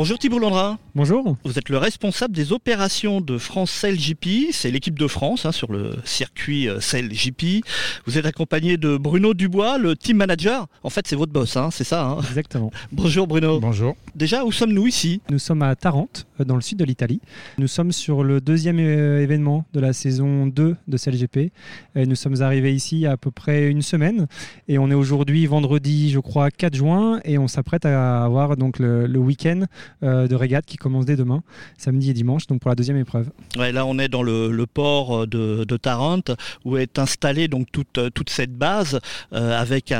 Bonjour Thibault Landrin. Bonjour. Vous êtes le responsable des opérations de France GP. C'est l'équipe de France hein, sur le circuit euh, GP. Vous êtes accompagné de Bruno Dubois, le team manager. En fait, c'est votre boss, hein, c'est ça hein Exactement. Bonjour Bruno. Bonjour. Déjà, où sommes-nous ici? Nous sommes à Tarente, euh, dans le sud de l'Italie. Nous sommes sur le deuxième euh, événement de la saison 2 de Sail GP. Et nous sommes arrivés ici il y a à peu près une semaine. Et on est aujourd'hui vendredi, je crois, 4 juin. Et on s'apprête à avoir donc le, le week-end de régate qui commence dès demain, samedi et dimanche, donc pour la deuxième épreuve. Ouais, là, on est dans le, port de, de, Tarente où est installée donc toute, toute cette base euh, avec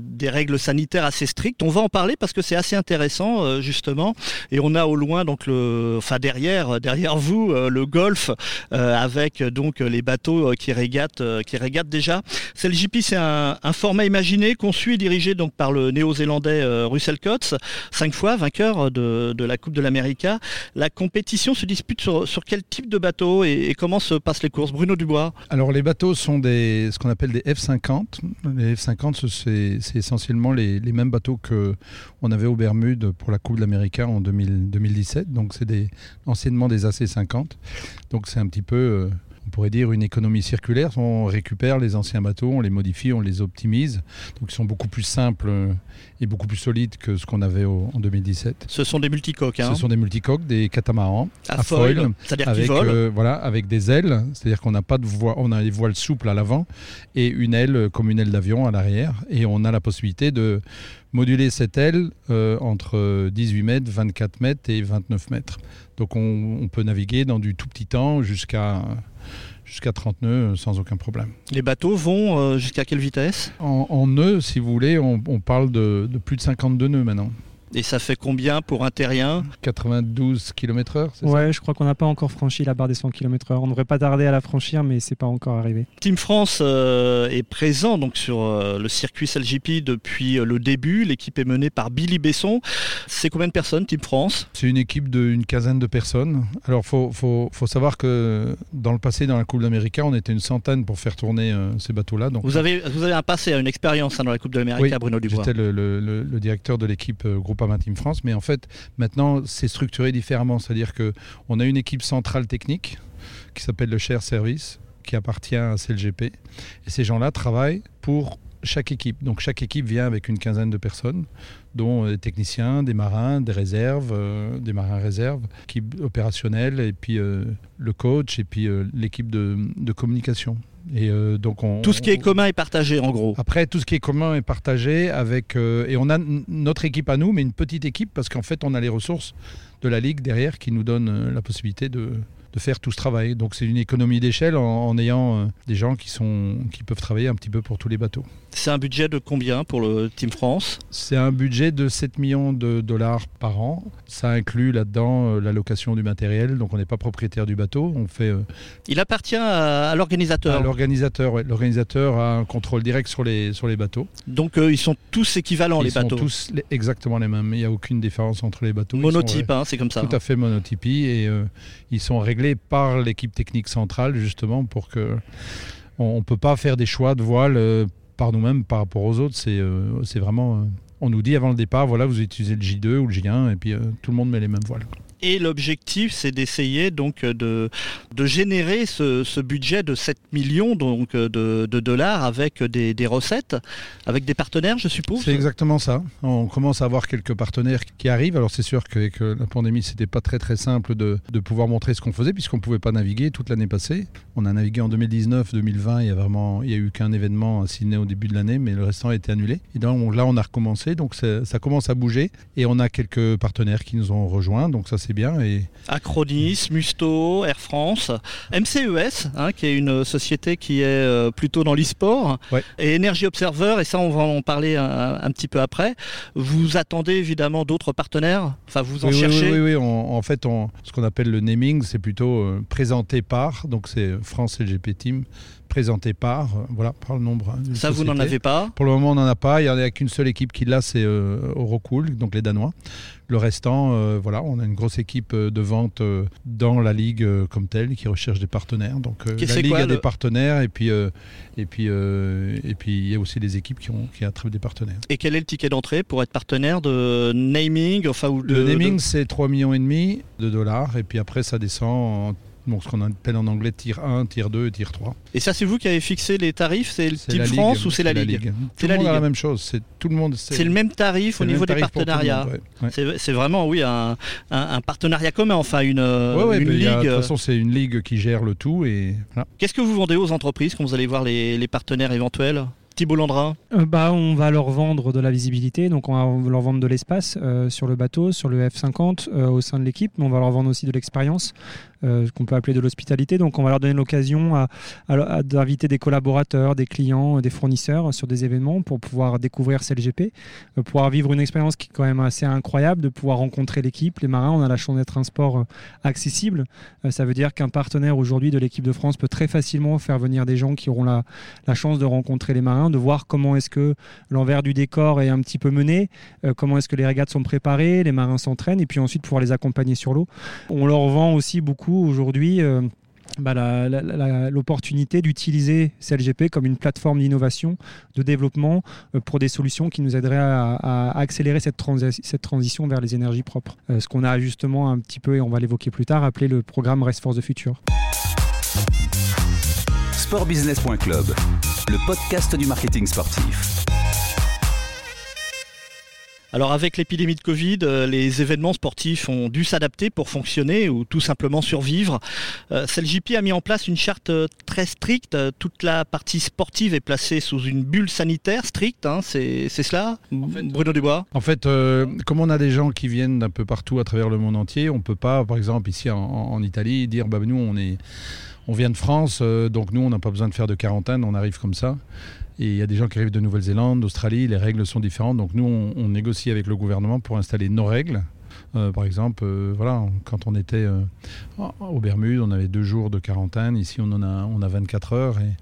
des règles sanitaires assez strictes. On va en parler parce que c'est assez intéressant euh, justement. Et on a au loin donc le, enfin derrière, vous, euh, le golfe avec donc les bateaux qui régatent, déjà. C'est le GP, c'est un, un, format imaginé, conçu et dirigé donc par le néo-zélandais Russell Coates, cinq fois vainqueur de, de la Coupe de l'América. La compétition se dispute sur, sur quel type de bateau et, comment se passent les courses? Bruno Dubois Alors les bateaux sont des, ce qu'on appelle des F50. Les F50, c'est essentiellement les, les, mêmes bateaux qu'on avait aux Bermudes pour la Coupe de l'América en 2000, 2017. Donc c'est des, anciennement des AC50. Donc c'est un petit peu... Euh, on pourrait dire une économie circulaire. On récupère les anciens bateaux, on les modifie, on les optimise. Donc ils sont beaucoup plus simples et beaucoup plus solides que ce qu'on avait au, en 2017. Ce sont des multicoques. Hein ce sont des multicoques, des catamarans à, à foil, avec. Euh, voilà, avec des ailes, c'est-à-dire qu'on n'a pas de voile, on a des voiles souples à l'avant et une aile comme une aile d'avion à l'arrière, et on a la possibilité de moduler cette aile euh, entre 18 mètres, 24 mètres et 29 mètres. Donc on, on peut naviguer dans du tout petit temps jusqu'à jusqu'à 30 nœuds sans aucun problème. Les bateaux vont euh, jusqu'à quelle vitesse? En, en, nœuds, si vous voulez, on, on parle de, de, plus de 52 nœuds maintenant. Et ça fait combien pour un terrien 92 km/h, c'est ouais, ça je crois qu'on n'a pas encore franchi la barre des 100 km/h. On ne devrait pas tarder à la franchir, mais c'est pas encore arrivé. Team France euh, est présent donc sur euh, le circuit SLGP depuis euh, le début. L'équipe est menée par Billy Besson. C'est combien de personnes, Team France? C'est une équipe d'une quinzaine de personnes. Alors, il faut, faut, faut, savoir que dans le passé, dans la Coupe d'Amérique, on était une centaine pour faire tourner euh, ces bateaux-là. Vous avez, vous avez un passé, une expérience hein, dans la Coupe de l'Amérique, oui, Bruno Dubois J'étais le, le, le, le, directeur de l'équipe euh, Groupama Team France, mais en fait, maintenant, c'est structuré différemment. C'est-à-dire qu'on a une équipe centrale technique qui s'appelle le Share Service, qui appartient à CLGP. Et ces gens-là travaillent pour chaque équipe. Donc chaque équipe vient avec une quinzaine de personnes, dont des techniciens, des marins, des réserves, euh, des marins réserves, l'équipe opérationnelle, et puis euh, le coach, et puis euh, l'équipe de, communication. Et euh, donc on, tout ce qui est commun est partagé en gros. Après, tout ce qui est commun est partagé avec euh, et on a notre équipe à nous, mais une petite équipe parce qu'en fait on a les ressources de la ligue derrière qui nous donnent euh, la possibilité de, de faire tout ce travail. Donc c'est une économie d'échelle en, en, ayant euh, des gens qui, sont, qui peuvent travailler un petit peu pour tous les bateaux. C'est un budget de combien pour le Team France? C'est un budget de 7 millions de dollars par an. Ça inclut là-dedans euh, la location du matériel, donc on n'est pas propriétaire du bateau. On fait, euh, Il appartient à, à l'organisateur L'organisateur, ouais. L'organisateur a un contrôle direct sur les, sur les bateaux. Donc euh, ils sont tous équivalents ils les bateaux Ils sont tous les, exactement les mêmes. Il n'y a aucune différence entre les bateaux. Monotype, hein, c'est comme ça. Tout à fait monotypie et euh, ils sont réglés par l'équipe technique centrale justement pour que on ne peut pas faire des choix de voile euh, par nous-mêmes par rapport aux autres. C'est euh, vraiment. Euh, on nous dit avant le départ, voilà, vous utilisez le J2 ou le J1 et puis tout le monde met les mêmes voiles. Et l'objectif, c'est d'essayer donc de, de générer ce, budget de 7 millions donc de, de dollars avec des, des, recettes, avec des partenaires, je suppose? C'est exactement ça. On commence à avoir quelques partenaires qui arrivent. Alors c'est sûr qu'avec la pandémie, c'était pas très très simple de, de pouvoir montrer ce qu'on faisait puisqu'on pouvait pas naviguer toute l'année passée. On a navigué en 2019, 2020. Il y a vraiment, il y a eu qu'un événement à au début de l'année, mais le restant a été annulé. Et donc là, on a recommencé. Donc ça commence à bouger et on a quelques partenaires qui nous ont rejoints. Donc ça c'est bien. Et... Acronis, Musto, Air France, MCES, hein, qui est une société qui est euh, plutôt dans l'e-sport, ouais. et Energy Observer, et ça on va en parler un, un petit peu après. Vous attendez évidemment d'autres partenaires? Enfin, vous en oui, cherchez Oui, oui, oui. On, en fait, on, ce qu'on appelle le naming, c'est plutôt euh, présenté par, donc c'est France LGP Team, représenté par, voilà, par le nombre. Hein, Ça, vous n'en avez pas Pour le moment, on n'en a pas. Il n'y a qu'une seule équipe qui l'a, c'est Eurocool, donc les Danois. Le restant, euh, voilà, on a une grosse équipe euh, de vente euh, dans la ligue comme telle qui recherche des partenaires. Donc la ligue a des partenaires et puis et puis et puis il y a aussi des équipes qui ont qui attrapent des partenaires. Et quel est le ticket d'entrée pour être partenaire de naming enfin ou Le naming c'est 3 millions et demi de dollars et puis après ça descend en donc ce qu'on appelle en anglais tier 1, tier 2 et tier 3. Et ça, c'est vous qui avez fixé les tarifs C'est le Team France ou c'est la, Ligue, C'est la Ligue. la même chose. C'est tout le monde. C'est le même tarif au niveau des partenariats. C'est vraiment, oui, un, partenariat commun, enfin une, une ligue. de toute façon, c'est une ligue qui gère le tout. et Qu'est-ce que vous vendez aux entreprises quand vous allez voir les partenaires éventuels? Thibault Landra euh, bah, On va leur vendre de la visibilité, donc on va leur vendre de l'espace euh, sur le bateau, sur le F50, euh, au sein de l'équipe, mais on va leur vendre aussi de l'expérience, ce qu'on peut appeler de l'hospitalité. Donc on va leur donner l'occasion d'inviter des collaborateurs, des clients, des fournisseurs sur des événements pour pouvoir découvrir CLGP, pouvoir vivre une expérience qui est quand même assez incroyable, de pouvoir rencontrer l'équipe, les marins. On a la chance d'être un sport accessible. ça veut dire qu'un partenaire aujourd'hui de l'équipe de France peut très facilement faire venir des gens qui auront la, la chance de rencontrer les marins de voir comment est-ce que l'envers du décor est un petit peu mené, euh, comment est-ce que les régates sont préparées, les marins s'entraînent, et puis ensuite pouvoir les accompagner sur l'eau. On leur vend aussi beaucoup aujourd'hui. Euh, bah, l'opportunité d'utiliser CLGP comme une plateforme d'innovation, de développement euh, pour des solutions qui nous aideraient à, accélérer cette, transition vers les énergies propres. ce qu'on a justement un petit peu, et on va l'évoquer plus tard, appelé le programme Rest for the Future. Sportbusiness.club, le podcast du marketing sportif. Alors avec l'épidémie de Covid, euh, les événements sportifs ont dû s'adapter pour fonctionner ou tout simplement survivre. Euh, CLJP a mis en place une charte euh, très stricte. Toute la partie sportive est placée sous une bulle sanitaire stricte. Hein. c'est cela, Bruno Dubois? En fait, comme on a des gens qui viennent d'un peu partout à travers le monde entier, on ne peut pas, par exemple ici en, Italie, dire bah, nous on est on vient de France, euh, donc nous, on n'a pas besoin de faire de quarantaine, on arrive comme ça. Et il y a des gens qui arrivent de Nouvelle-Zélande, d'Australie, les règles sont différentes. Donc nous, on, négocie avec le gouvernement pour installer nos règles. Euh, par exemple, euh, voilà, quand on était au Bermudes, on avait deux jours de quarantaine. Ici, on en a, on a 24 heures et,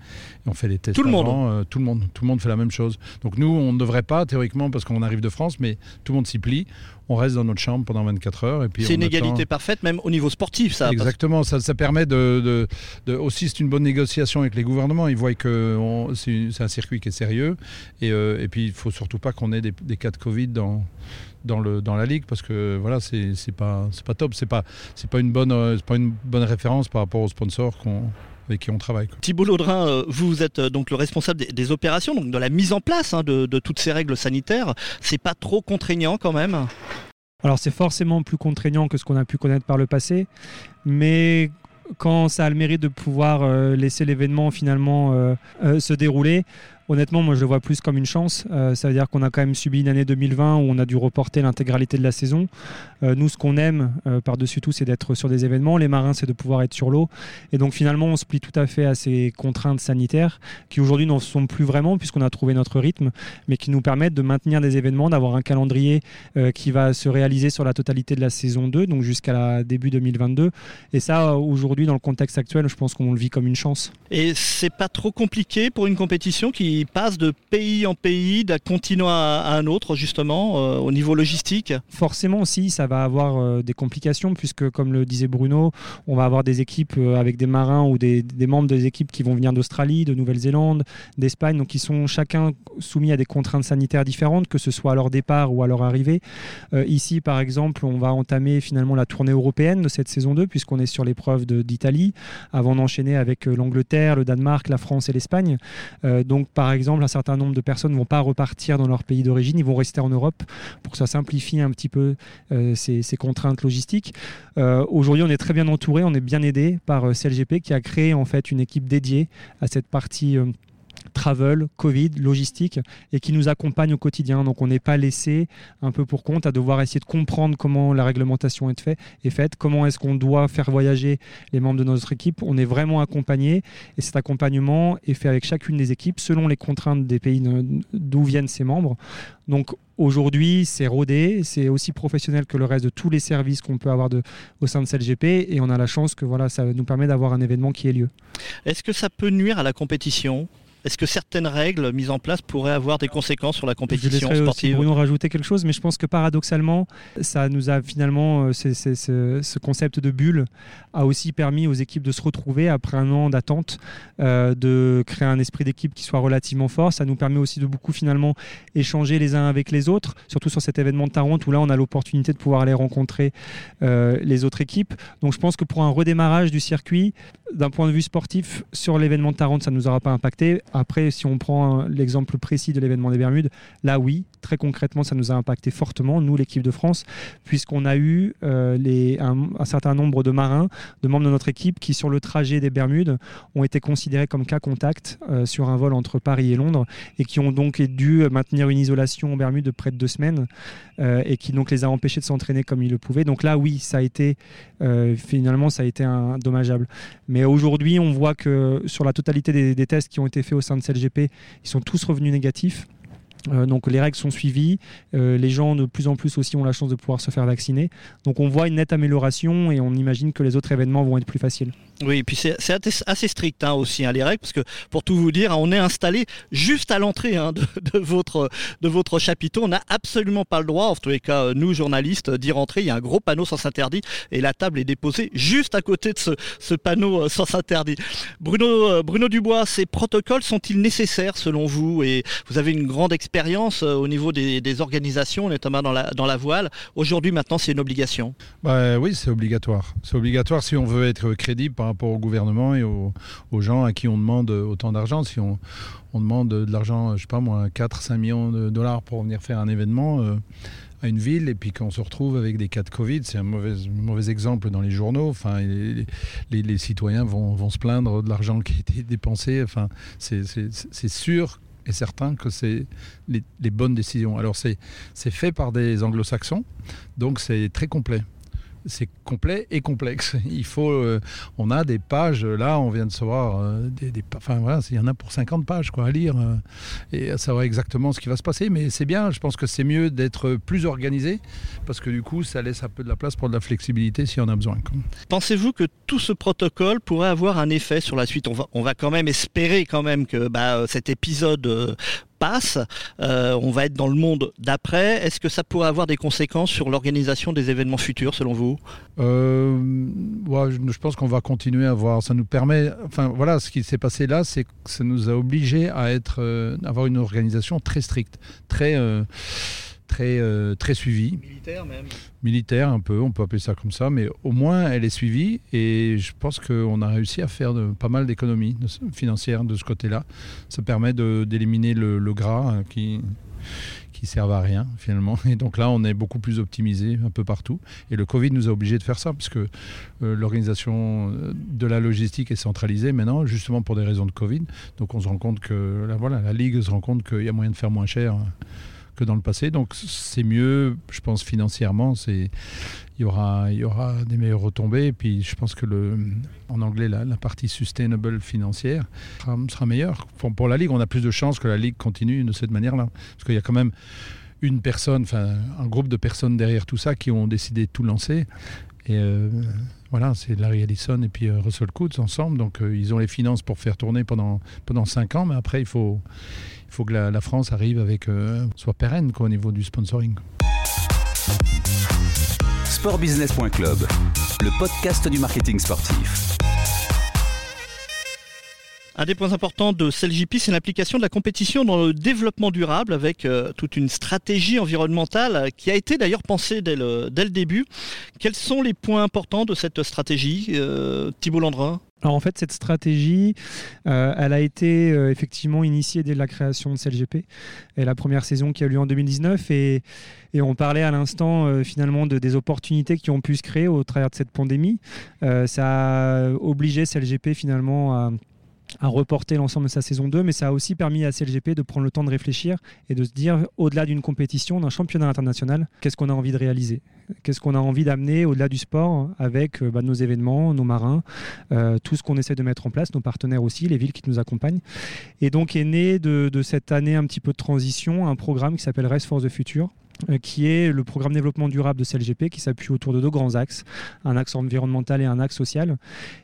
on fait les tests. Tout le monde. tout le monde, tout le monde fait la même chose. Donc nous, on ne devrait pas théoriquement parce qu'on arrive de France, mais tout le monde s'y plie on reste dans notre chambre pendant 24 heures. et puis C'est une égalité parfaite, même au niveau sportif, ça. Exactement, ça, ça permet de, Aussi, c'est une bonne négociation avec les gouvernements. Ils voient que c'est un circuit qui est sérieux. Et, euh, et puis, il ne faut surtout pas qu'on ait des, cas de Covid dans, dans, le, dans la ligue parce que voilà, c'est pas, pas top. C'est pas, pas, une bonne, euh, pas une bonne référence par rapport aux sponsors qu'on avec qui on travaille. Thibault Laudrin, euh, vous êtes euh, donc le responsable des, opérations, donc de la mise en place hein, de, toutes ces règles sanitaires. C'est pas trop contraignant quand même? Alors c'est forcément plus contraignant que ce qu'on a pu connaître par le passé, mais quand ça a le mérite de pouvoir laisser l'événement finalement se dérouler, Honnêtement, moi je le vois plus comme une chance. Euh, ça veut dire qu'on a quand même subi une année 2020 où on a dû reporter l'intégralité de la saison. Euh, nous, ce qu'on aime euh, par-dessus tout, c'est d'être sur des événements. Les marins, c'est de pouvoir être sur l'eau. Et donc finalement, on se plie tout à fait à ces contraintes sanitaires qui aujourd'hui n'en sont plus vraiment puisqu'on a trouvé notre rythme, mais qui nous permettent de maintenir des événements, d'avoir un calendrier qui va se réaliser sur la totalité de la saison 2, donc jusqu'à début 2022. Et ça, aujourd'hui, dans le contexte actuel, je pense qu'on le vit comme une chance. Et c'est pas trop compliqué pour une compétition qui passe de pays en pays, d'un continent à, un autre, justement, euh, au niveau logistique Forcément aussi, ça va avoir euh, des complications, puisque comme le disait Bruno, on va avoir des équipes euh, avec des marins ou des, membres des équipes qui vont venir d'Australie, de Nouvelle-Zélande, d'Espagne, donc qui sont chacun soumis à des contraintes sanitaires différentes, que ce soit à leur départ ou à leur arrivée. ici, par exemple, on va entamer finalement la tournée européenne de cette saison 2, puisqu'on est sur l'épreuve d'Italie, avant d'enchaîner avec l'Angleterre, le Danemark, la France et l'Espagne. donc, par par exemple, un certain nombre de personnes ne vont pas repartir dans leur pays d'origine, ils vont rester en Europe pour que ça simplifie un petit peu euh, ces, contraintes logistiques. Euh, aujourd'hui, on est très bien entouré, on est bien aidé par euh, CLGP qui a créé en fait une équipe dédiée à cette partie travel, Covid, logistique, et qui nous accompagnent au quotidien. Donc on n'est pas laissé un peu pour compte à devoir essayer de comprendre comment la réglementation est, fait, est faite, comment est-ce qu'on doit faire voyager les membres de notre équipe. On est vraiment accompagné et cet accompagnement est fait avec chacune des équipes selon les contraintes des pays d'où viennent ces membres. Donc aujourd'hui, c'est rodé, c'est aussi professionnel que le reste de tous les services qu'on peut avoir au sein de CLGP et on a la chance que voilà, ça nous permet d'avoir un événement qui ait lieu. Est-ce que ça peut nuire à la compétition? Est-ce que certaines règles mises en place pourraient avoir des conséquences sur la compétition je sportive Bruno rajouter quelque chose, mais je pense que paradoxalement, ça nous a finalement, euh, ce concept de bulle a aussi permis aux équipes de se retrouver après un an d'attente, euh, de créer un esprit d'équipe qui soit relativement fort. Ça nous permet aussi de beaucoup finalement échanger les uns avec les autres, surtout sur cet événement de Tarente où là on a l'opportunité de pouvoir aller rencontrer euh, les autres équipes. Donc je pense que pour un redémarrage du circuit, d'un point de vue sportif, sur l'événement de Tarente, ça ne nous aura pas impacté. Après, si on prend l'exemple précis de l'événement des Bermudes, là oui, très concrètement, ça nous a impacté fortement, nous, l'équipe de France, puisqu'on a eu euh, un, certain nombre de marins, de membres de notre équipe, qui sur le trajet des Bermudes ont été considérés comme cas contact euh, sur un vol entre Paris et Londres, et qui ont donc dû maintenir une isolation aux Bermudes de près de deux semaines, euh, et qui donc les a empêchés de s'entraîner comme ils le pouvaient. Donc là, oui, ça a été, finalement, ça a été dommageable. Aujourd'hui, on voit que sur la totalité des, des tests qui ont été faits au sein de CLGP, ils sont tous revenus négatifs. Euh, donc les règles sont suivies, euh, les gens de plus en plus aussi ont la chance de pouvoir se faire vacciner. Donc on voit une nette amélioration et on imagine que les autres événements vont être plus faciles. Oui, et puis c'est assez strict hein, aussi hein, les règles, parce que pour tout vous dire, hein, on est installé juste à l'entrée de, votre, chapiteau. On n'a absolument pas le droit, en tous les cas nous journalistes, d'y rentrer. Il y a un gros panneau sans interdit et la table est déposée juste à côté de ce, panneau euh, sans interdit. Bruno, Bruno Dubois, ces protocoles sont-ils nécessaires selon vous? Et vous avez une grande expérience expérience euh, au niveau des, organisations, notamment dans la, voile. Aujourd'hui, maintenant, c'est une obligation. Bah, oui, c'est obligatoire. C'est obligatoire si on veut être crédible par rapport au gouvernement et aux, gens à qui on demande autant d'argent. Si on, demande de l'argent, je sais pas moi, 4-5 millions de dollars pour venir faire un événement. Euh, à une ville et puis quand on se retrouve avec des cas de Covid, c'est un mauvais, exemple dans les journaux. Enfin, les, les, citoyens vont, vont, se plaindre de l'argent qui a été dépensé. Enfin, c'est sûr et certain que c'est les, bonnes décisions. Alors c'est fait par des anglo-saxons, donc c'est très complet c'est complet et complexe. Il faut, euh, on a des pages, là, on vient de savoir, euh, enfin il y en a pour 50 pages à lire euh, et à savoir exactement ce qui va se passer. Mais c'est bien, je pense que c'est mieux d'être plus organisé parce que du coup, ça laisse un peu de la place pour de la flexibilité si on a besoin. Pensez-vous que tout ce protocole pourrait avoir un effet sur la suite? On va, on va quand même espérer quand même que bah, cet épisode passe, euh, on va être dans le monde d'après. Est-ce que ça pourrait avoir des conséquences sur l'organisation des événements futurs, selon vous? Euh, Je pense qu'on va continuer à voir. Ça nous permet, enfin voilà, ce qui s'est passé là, c'est que ça nous a obligés à être, euh, avoir une organisation très stricte, très très, euh, très suivie. Militaire même. Militaire un peu, on peut appeler ça comme ça, mais au moins elle est suivie et je pense qu'on a réussi à faire de, pas mal d'économies financières de ce côté-là. Ça permet d'éliminer le, gras hein, qui qui servent à rien finalement. Et donc là, on est beaucoup plus optimisé un peu partout. Et le Covid nous a obligés de faire ça, parce que euh, l'organisation de la logistique est centralisée maintenant, justement pour des raisons de Covid. Donc on se rend compte que voilà, la Ligue se rend compte qu'il y a moyen de faire moins cher que dans le passé. Donc c'est mieux, je pense, financièrement. C'est il y aura, il y aura des meilleures retombées. Et puis je pense que le, en anglais, la, partie sustainable financière sera, meilleure. Pour, pour, la Ligue, on a plus de chances que la Ligue continue de cette manière-là. Parce qu'il y a quand même une personne, enfin un groupe de personnes derrière tout ça qui ont décidé de tout lancer. Et euh, voilà, c'est Larry Ellison et puis euh, Russell Coates ensemble. Donc euh, ils ont les finances pour faire tourner pendant, pendant 5 ans. Mais après, il faut, il faut que la, France arrive avec euh, soit pérenne au niveau du sponsoring. Sportbusiness.club, le podcast du marketing sportif. Un des points importants de CLJP, c'est l'application de la compétition dans le développement durable avec euh, toute une stratégie environnementale qui a été d'ailleurs pensée dès le, début. Quels sont les points importants de cette stratégie, euh, Thibault Landrin? Alors en fait, cette stratégie, euh, elle a été effectivement initiée dès la création de CLGP et la première saison qui a eu lieu en 2019 et, on parlait à l'instant finalement de, des opportunités qui ont pu se créer au travers de cette pandémie. ça a obligé CLGP finalement à a reporté l'ensemble de sa saison 2, mais ça a aussi permis à CLGP de prendre le temps de réfléchir et de se dire, au-delà d'une compétition, d'un championnat international, qu'est-ce qu'on a envie de réaliser? Qu'est-ce qu'on a envie d'amener au-delà du sport avec euh, bah, nos événements, nos marins, euh, tout ce qu'on essaie de mettre en place, nos partenaires aussi, les villes qui nous accompagnent. Et donc est né de, de cette année un petit peu de transition un programme qui s'appelle Race for the Future, qui est le programme développement durable de CLGP, qui s'appuie autour de deux grands axes, un axe environnemental et un axe social,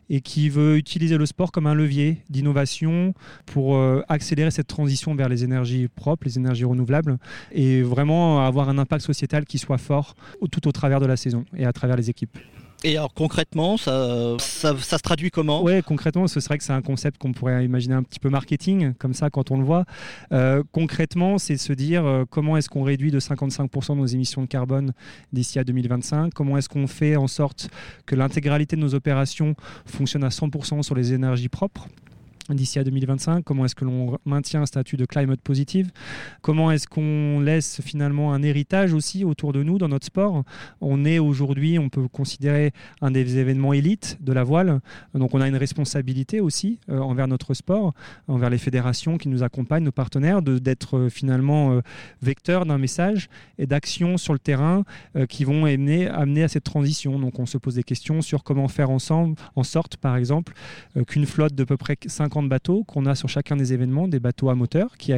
et qui veut utiliser le sport comme un levier d'innovation pour euh, accélérer cette transition vers les énergies propres, les énergies renouvelables, et vraiment avoir un impact sociétal qui soit fort tout au travers de la saison et à travers les équipes. Et alors concrètement, ça, ça, se traduit comment? Oui, concrètement, ce serait que c'est un concept qu'on pourrait imaginer un petit peu marketing, comme ça quand on le voit. Euh, concrètement, c'est se dire euh, comment est-ce qu'on réduit de 55% nos émissions de carbone d'ici à 2025, comment est-ce qu'on fait en sorte que l'intégralité de nos opérations fonctionne à 100% sur les énergies propres? D'ici à 2025 Comment est-ce que l'on maintient un statut de climate positive? Comment est-ce qu'on laisse finalement un héritage aussi autour de nous dans notre sport? On est aujourd'hui, on peut considérer un des événements élites de la voile, donc on a une responsabilité aussi euh, envers notre sport, envers les fédérations qui nous accompagnent, nos partenaires, d'être euh, finalement euh, vecteurs d'un message et d'actions sur le terrain qui vont amener, amener à cette transition. Donc on se pose des questions sur comment faire ensemble, en sorte par exemple qu'une flotte de peu près 50 de bateaux qu'on a sur chacun des événements, des bateaux à moteur qui,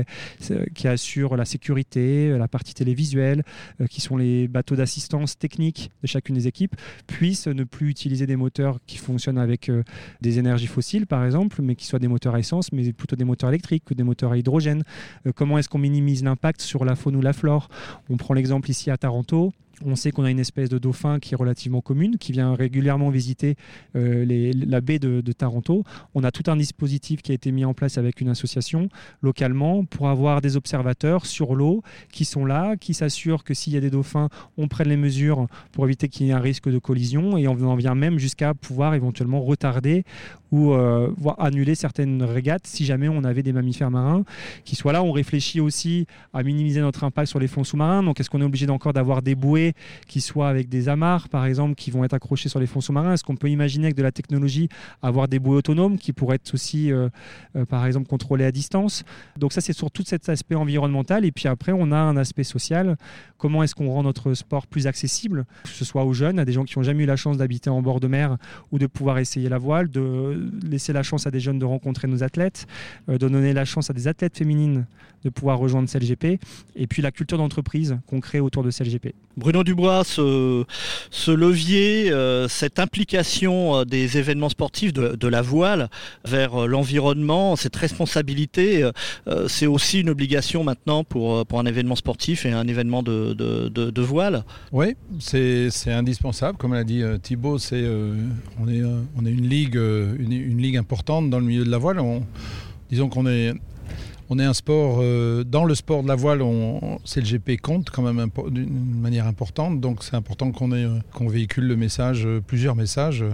qui assurent la sécurité, la partie télévisuelle, euh, qui sont les bateaux d'assistance technique de chacune des équipes, puissent ne plus utiliser des moteurs qui fonctionnent avec euh, des énergies fossiles, par exemple, mais qui soient des moteurs à essence, mais plutôt des moteurs électriques ou des moteurs à hydrogène. Euh, comment est-ce qu'on minimise l'impact sur la faune ou la flore? On prend l'exemple ici à Taranto. On sait qu'on a une espèce de dauphin qui est relativement commune, qui vient régulièrement visiter euh, la baie de, Taranto. On a tout un dispositif qui a été mis en place avec une association localement pour avoir des observateurs sur l'eau qui sont là, qui s'assurent que s'il y a des dauphins, on prenne les mesures pour éviter qu'il y ait un risque de collision et on en vient même jusqu'à pouvoir éventuellement retarder ou euh, annuler certaines régates si jamais on avait des mammifères marins qui soient là. On réfléchit aussi à minimiser notre impact sur les fonds sous-marins. Donc est-ce qu'on est obligé encore d'avoir des bouées qui soient avec des amarres, par exemple, qui vont être accrochés sur les fonds sous-marins Est-ce qu'on peut imaginer avec de la technologie avoir des bouées autonomes qui pourraient être aussi, euh, euh, par exemple, contrôlées à distance? Donc ça, c'est sur tout cet aspect environnemental. Et puis après, on a un aspect social. Comment est-ce qu'on rend notre sport plus accessible, que ce soit aux jeunes, à des gens qui n'ont jamais eu la chance d'habiter en bord de mer ou de pouvoir essayer la voile, de laisser la chance à des jeunes de rencontrer nos athlètes, euh, de donner la chance à des athlètes féminines de pouvoir rejoindre CLGP, et puis la culture d'entreprise qu'on crée autour de CLGP. Bruno Dubois, ce, levier, euh, cette implication euh, des événements sportifs de, la voile vers euh, l'environnement, cette responsabilité, c'est aussi une obligation maintenant pour, un événement sportif et un événement de, voile Oui, c'est indispensable. Comme l'a dit Thibaut, c'est on, est, une ligue, une, ligue importante dans le milieu de la voile. On, disons qu'on est on est un sport, euh, dans le sport de la voile, on, CLGP compte quand même d'une manière importante, donc c'est important qu'on euh, véhicule le message, euh, plusieurs messages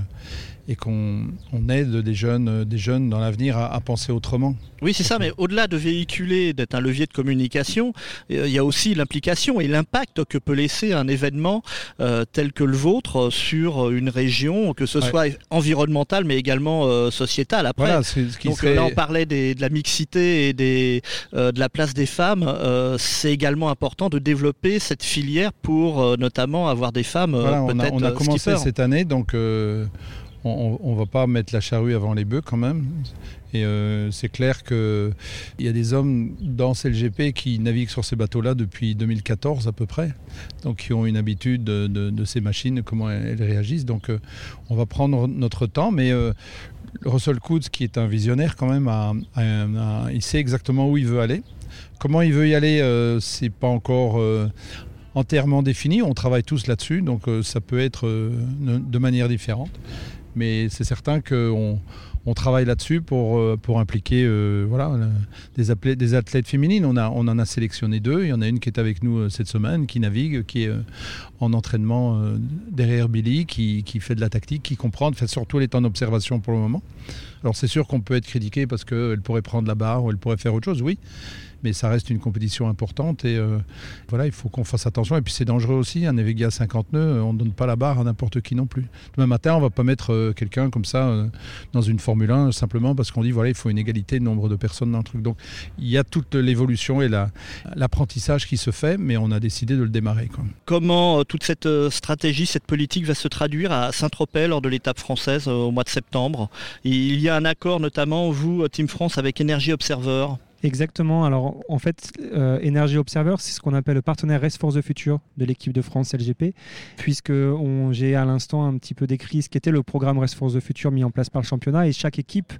et qu'on aide des jeunes, des jeunes dans l'avenir à, penser autrement. Oui, c'est ça, mais au-delà de véhiculer, d'être un levier de communication, euh, il y a aussi l'implication et l'impact que peut laisser un événement euh, tel que le vôtre sur une région, que ce soit environnemental mais également euh, sociétal. Après, donc là on parlait de la mixité et des, de la place des femmes. c'est également important de développer cette filière pour notamment avoir des femmes. on, a, on a commencé cette année, donc on ne va pas mettre la charrue avant les bœufs quand même. Et euh, c'est clair qu'il y a des hommes dans CLGP qui naviguent sur ces bateaux-là depuis 2014 à peu près, donc qui ont une habitude de, ces machines, comment elles, réagissent. Donc euh, on va prendre notre temps, mais euh, Russell Coutts, qui est un visionnaire quand même, il sait exactement où il veut aller. Comment il veut y aller, c'est pas encore entièrement défini. On travaille tous là-dessus, donc ça peut être de manière différente mais c'est certain qu'on on travaille là-dessus pour, euh, pour impliquer euh, voilà, des, athlètes, des athlètes féminines. On, a, on en a sélectionné deux. Il y en a une qui est avec nous euh, cette semaine, qui navigue, qui est en entraînement derrière Billy, qui, qui, fait de la tactique, qui comprend, fait surtout elle est en observation pour le moment. Alors c'est sûr qu'on peut être critiqué parce qu'elle pourrait prendre la barre ou elle pourrait faire autre chose, oui mais ça reste une compétition importante et euh, voilà, il faut qu'on fasse attention. Et puis c'est dangereux aussi, un Evega à 50 nœuds, on ne donne pas la barre à n'importe qui non plus. Demain matin, on ne va pas mettre euh, quelqu'un comme ça euh, dans une Formule 1 simplement parce qu'on dit voilà, il faut une égalité de nombre de personnes dans le truc. Donc il y a toute l'évolution et l'apprentissage qui se fait, mais on a décidé de le démarrer. Comment toute cette stratégie, cette politique va se traduire à Saint-Tropez lors de l'étape française au mois de septembre? Il y a un accord notamment, vous, Team France, avec Energy Observer Exactement. Alors, en fait, euh, Energy Observer, c'est ce qu'on appelle le partenaire Race for the Future de l'équipe de France LGP, puisque j'ai à l'instant un petit peu décrit ce qu'était le programme Race for the Future mis en place par le championnat, et chaque équipe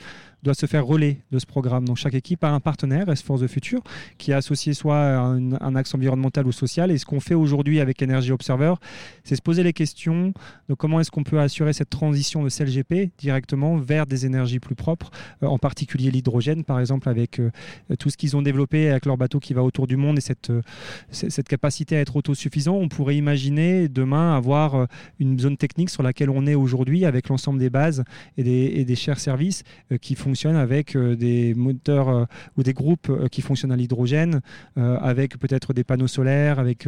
doit se faire relais de ce programme. Donc chaque équipe a un partenaire, S Force the Future, qui est associé soit à un, axe environnemental ou social. Et ce qu'on fait aujourd'hui avec Energy Observer, c'est se poser les questions de comment est-ce qu'on peut assurer cette transition de CLGP directement vers des énergies plus propres, euh, en particulier l'hydrogène, par exemple, avec euh, tout ce qu'ils ont développé avec leur bateau qui va autour du monde et cette, euh, cette capacité à être autosuffisant. On pourrait imaginer demain avoir une zone technique sur laquelle on est aujourd'hui avec l'ensemble des bases et des, et des chers services qui font fonctionne avec euh, des moteurs euh, ou des groupes euh, qui fonctionnent à l'hydrogène, avec peut-être des panneaux solaires, avec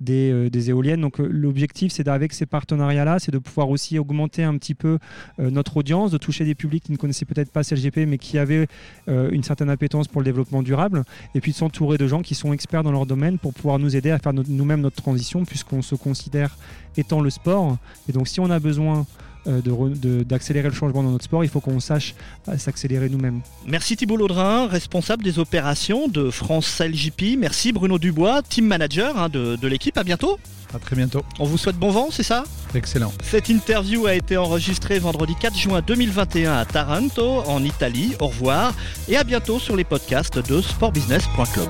des, éoliennes. Donc l'objectif, c'est avec ces partenariats-là, c'est de pouvoir aussi augmenter un petit peu notre audience, de toucher des publics qui ne connaissaient peut-être pas CLGP, mais qui avaient une certaine appétence pour le développement durable, et puis de s'entourer de gens qui sont experts dans leur domaine pour pouvoir nous aider à faire nous-mêmes notre transition, puisqu'on se considère étant le sport. Et donc si on a besoin d'accélérer le changement dans notre sport, il faut qu'on sache euh, s'accélérer nous-mêmes. Merci Thibault Laudrin, responsable des opérations de France LGP. Merci Bruno Dubois, team manager hein, de, de l'équipe. À bientôt. À très bientôt. On vous souhaite bon vent, c'est ça? Excellent. Cette interview a été enregistrée vendredi 4 juin 2021 à Taranto, en Italie. Au revoir et à bientôt sur les podcasts de sportbusiness.club.